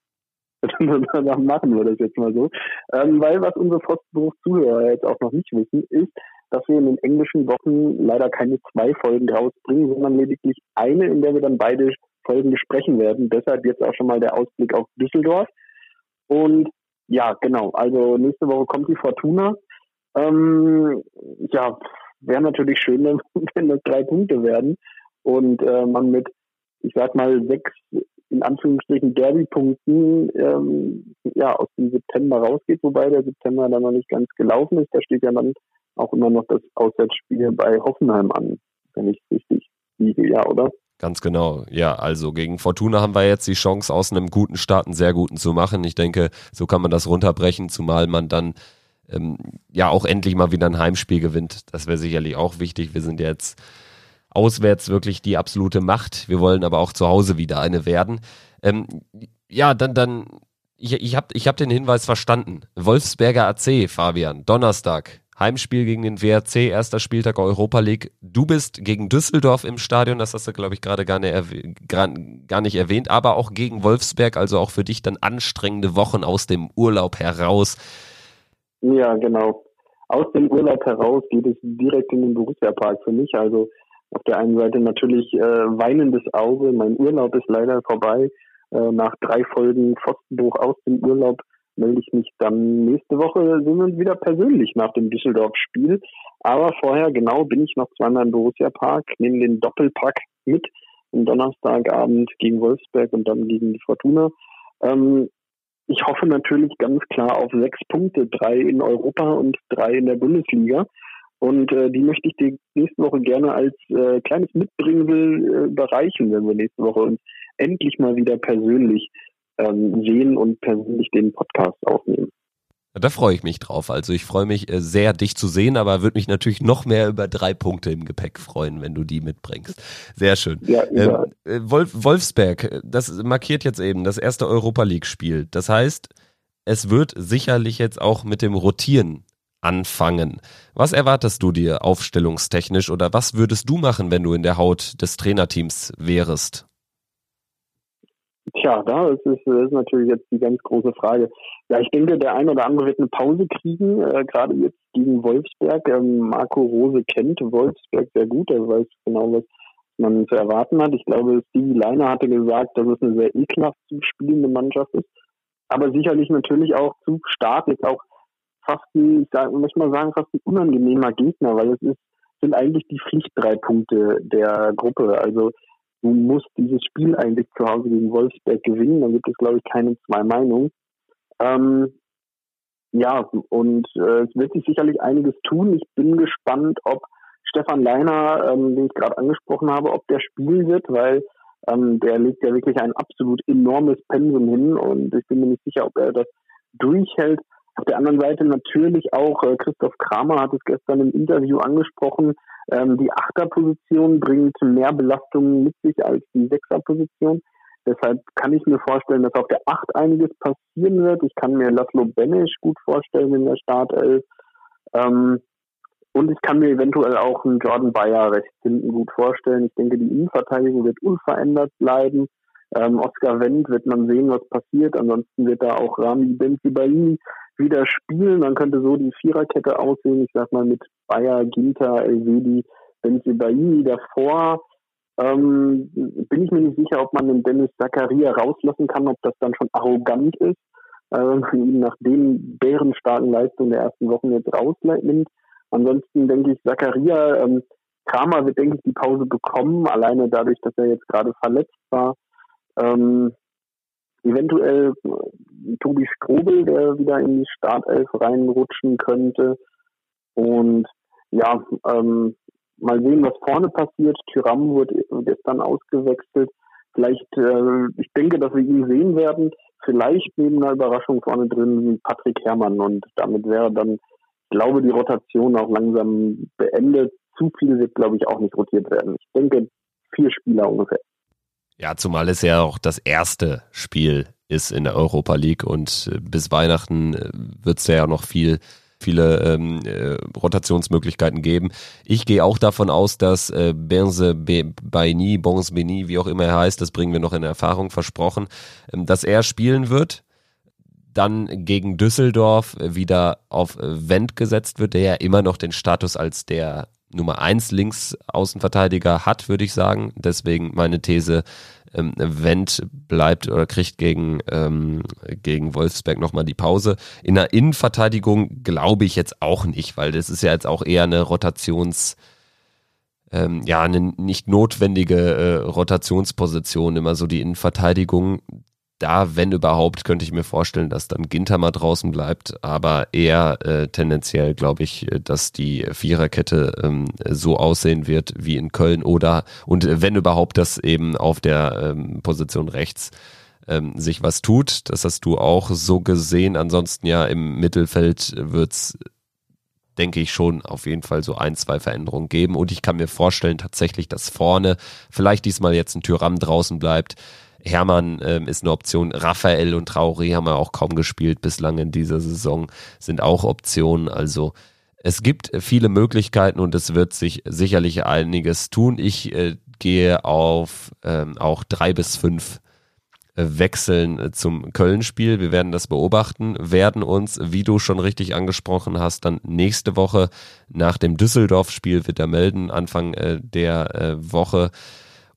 dann machen wir das jetzt mal so. Ähm, weil was unsere Pfostenberuf-Zuhörer jetzt auch noch nicht wissen, ist, dass wir in den englischen Wochen leider keine zwei Folgen rausbringen, sondern lediglich eine, in der wir dann beide Folgen besprechen werden. Deshalb jetzt auch schon mal der Ausblick auf Düsseldorf. Und ja, genau. Also nächste Woche kommt die Fortuna. Ähm, ja, wäre natürlich schön, wenn das drei Punkte werden und äh, man mit, ich sag mal, sechs in Anführungsstrichen Derby-Punkten ähm, ja, aus dem September rausgeht, wobei der September dann noch nicht ganz gelaufen ist. Da steht ja dann auch immer noch das Auswärtsspiel bei Hoffenheim an, wenn ich es richtig liege, ja, oder? Ganz genau. Ja, also gegen Fortuna haben wir jetzt die Chance, aus einem guten Start einen sehr guten zu machen. Ich denke, so kann man das runterbrechen, zumal man dann ähm, ja auch endlich mal wieder ein Heimspiel gewinnt. Das wäre sicherlich auch wichtig. Wir sind jetzt auswärts wirklich die absolute Macht. Wir wollen aber auch zu Hause wieder eine werden. Ähm, ja, dann, dann, ich, ich habe ich hab den Hinweis verstanden. Wolfsberger AC, Fabian, Donnerstag, Heimspiel gegen den WRC, erster Spieltag Europa League. Du bist gegen Düsseldorf im Stadion, das hast du, glaube ich, gerade gar, gar nicht erwähnt, aber auch gegen Wolfsberg, also auch für dich dann anstrengende Wochen aus dem Urlaub heraus. Ja, genau. Aus dem Urlaub heraus geht es direkt in den Borussia-Park für mich. Also auf der einen Seite natürlich äh, weinendes Auge. Mein Urlaub ist leider vorbei. Äh, nach drei Folgen Pfostenbruch aus dem Urlaub melde ich mich dann nächste Woche, sind wir wieder persönlich nach dem Düsseldorf-Spiel. Aber vorher, genau, bin ich noch zweimal im Borussia Park, nehme den Doppelpack mit am Donnerstagabend gegen Wolfsberg und dann gegen die Fortuna. Ähm, ich hoffe natürlich ganz klar auf sechs Punkte, drei in Europa und drei in der Bundesliga. Und äh, die möchte ich dir nächste Woche gerne als äh, kleines Mitbringsel äh, überreichen, wenn wir nächste Woche uns endlich mal wieder persönlich ähm, sehen und persönlich den Podcast aufnehmen. Da freue ich mich drauf. Also ich freue mich äh, sehr, dich zu sehen, aber würde mich natürlich noch mehr über drei Punkte im Gepäck freuen, wenn du die mitbringst. Sehr schön. Ja, ähm, äh, Wolf, Wolfsberg, das markiert jetzt eben das erste Europa League-Spiel. Das heißt, es wird sicherlich jetzt auch mit dem Rotieren anfangen. Was erwartest du dir aufstellungstechnisch oder was würdest du machen, wenn du in der Haut des Trainerteams wärst? Tja, da ist, ist, ist natürlich jetzt die ganz große Frage. Ja, ich denke, der ein oder andere wird eine Pause kriegen, äh, gerade jetzt gegen Wolfsberg. Ähm, Marco Rose kennt Wolfsberg sehr gut, er weiß genau, was man zu erwarten hat. Ich glaube, Stevie Leiner hatte gesagt, dass es eine sehr ekelhaft zu spielende Mannschaft ist, aber sicherlich natürlich auch zu stark, jetzt auch fast ein, ich sag, möchte mal sagen, fast ein unangenehmer Gegner, weil es ist, sind eigentlich die Pflicht drei Punkte der Gruppe. Also du musst dieses Spiel eigentlich zu Hause gegen Wolfsberg gewinnen, dann gibt es, glaube ich, keine zwei Meinungen. Ähm, ja, und äh, es wird sich sicherlich einiges tun. Ich bin gespannt, ob Stefan Leiner, ähm, den ich gerade angesprochen habe, ob der spielen wird, weil ähm, der legt ja wirklich ein absolut enormes Pensum hin und ich bin mir nicht sicher, ob er das durchhält. Auf der anderen Seite natürlich auch, äh, Christoph Kramer hat es gestern im Interview angesprochen, ähm, die Achterposition bringt mehr Belastungen mit sich als die Sechserposition. Deshalb kann ich mir vorstellen, dass auf der Acht einiges passieren wird. Ich kann mir Laszlo Benesch gut vorstellen in der Startelf. Ähm, und ich kann mir eventuell auch einen Jordan Bayer rechts hinten gut vorstellen. Ich denke, die Innenverteidigung wird unverändert bleiben. Ähm, Oscar Wendt wird man sehen, was passiert. Ansonsten wird da auch Rami Benzibaini wieder spielen. Dann könnte so die Viererkette aussehen. Ich sag mal mit Bayer, Ginter, Elvedi, Benzibaini davor. Ähm, bin ich mir nicht sicher, ob man den Dennis Zakaria rauslassen kann, ob das dann schon arrogant ist, äh, ihn nach den bärenstarken Leistungen der ersten Wochen jetzt rausnimmt. Ansonsten denke ich, Zakaria, ähm, Kramer wird, denke ich, die Pause bekommen, alleine dadurch, dass er jetzt gerade verletzt war. Ähm, eventuell äh, Tobi Strobel, der wieder in die Startelf reinrutschen könnte. Und ja, ähm, mal sehen, was vorne passiert. Tyram wurde gestern ausgewechselt. Vielleicht, äh, ich denke, dass wir ihn sehen werden. Vielleicht neben einer Überraschung vorne drin Patrick Herrmann. Und damit wäre dann, ich glaube, die Rotation auch langsam beendet. Zu viel wird, glaube ich, auch nicht rotiert werden. Ich denke, vier Spieler ungefähr. Ja, zumal es ja auch das erste Spiel ist in der Europa League und äh, bis Weihnachten äh, wird es ja noch viel viele ähm, äh, Rotationsmöglichkeiten geben. Ich gehe auch davon aus, dass äh, Benze Baini, Bons Beni, wie auch immer er heißt, das bringen wir noch in Erfahrung versprochen, ähm, dass er spielen wird. Dann gegen Düsseldorf wieder auf Wendt gesetzt wird, der ja immer noch den Status als der Nummer 1 Linksaußenverteidiger hat, würde ich sagen. Deswegen meine These, ähm, Wendt bleibt oder kriegt gegen, ähm, gegen Wolfsberg nochmal die Pause. In der Innenverteidigung glaube ich jetzt auch nicht, weil das ist ja jetzt auch eher eine Rotations- ähm, ja, eine nicht notwendige äh, Rotationsposition, immer so die Innenverteidigung da, wenn überhaupt, könnte ich mir vorstellen, dass dann Ginter mal draußen bleibt, aber eher äh, tendenziell glaube ich, äh, dass die Viererkette ähm, so aussehen wird wie in Köln oder und wenn überhaupt, dass eben auf der ähm, Position rechts ähm, sich was tut. Das hast du auch so gesehen. Ansonsten ja im Mittelfeld wird's denke ich schon auf jeden Fall so ein, zwei Veränderungen geben. Und ich kann mir vorstellen tatsächlich, dass vorne vielleicht diesmal jetzt ein Tyram draußen bleibt. Hermann ähm, ist eine Option. Raphael und Traoré haben ja auch kaum gespielt bislang in dieser Saison, sind auch Optionen. Also es gibt viele Möglichkeiten und es wird sich sicherlich einiges tun. Ich äh, gehe auf ähm, auch drei bis fünf äh, Wechseln äh, zum Köln-Spiel. Wir werden das beobachten, werden uns, wie du schon richtig angesprochen hast, dann nächste Woche nach dem Düsseldorf-Spiel wieder melden, Anfang äh, der äh, Woche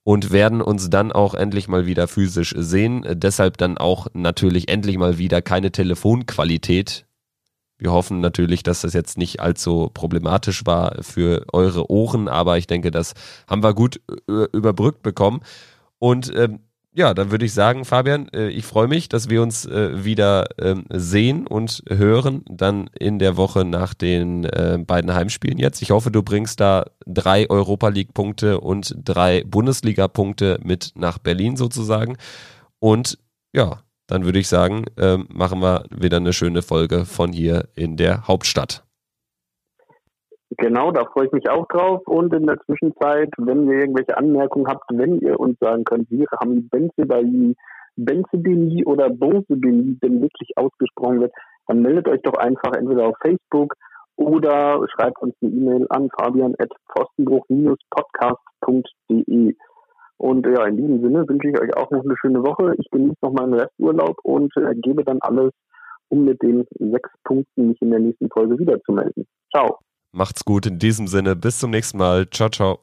und werden uns dann auch endlich mal wieder physisch sehen. Deshalb dann auch natürlich endlich mal wieder keine Telefonqualität. Wir hoffen natürlich, dass das jetzt nicht allzu problematisch war für eure Ohren, aber ich denke, das haben wir gut überbrückt bekommen. Und ähm, ja, dann würde ich sagen, Fabian, äh, ich freue mich, dass wir uns äh, wieder ähm, sehen und hören, dann in der Woche nach den äh, beiden Heimspielen jetzt. Ich hoffe, du bringst da drei Europa League-Punkte und drei Bundesliga-Punkte mit nach Berlin sozusagen. Und ja, dann würde ich sagen, ähm, machen wir wieder eine schöne Folge von hier in der Hauptstadt. Genau, da freue ich mich auch drauf. Und in der Zwischenzeit, wenn ihr irgendwelche Anmerkungen habt, wenn ihr uns sagen könnt, wie haben Benzebailly, Benzebini oder Bonsebini denn wirklich ausgesprochen wird, dann meldet euch doch einfach entweder auf Facebook oder schreibt uns eine E-Mail an fabian.pfostenbruch-podcast.de. Und ja, in diesem Sinne wünsche ich euch auch noch eine schöne Woche. Ich genieße noch meinen Resturlaub und äh, gebe dann alles, um mit den sechs Punkten mich in der nächsten Folge wiederzumelden. Ciao. Macht's gut in diesem Sinne. Bis zum nächsten Mal. Ciao, ciao.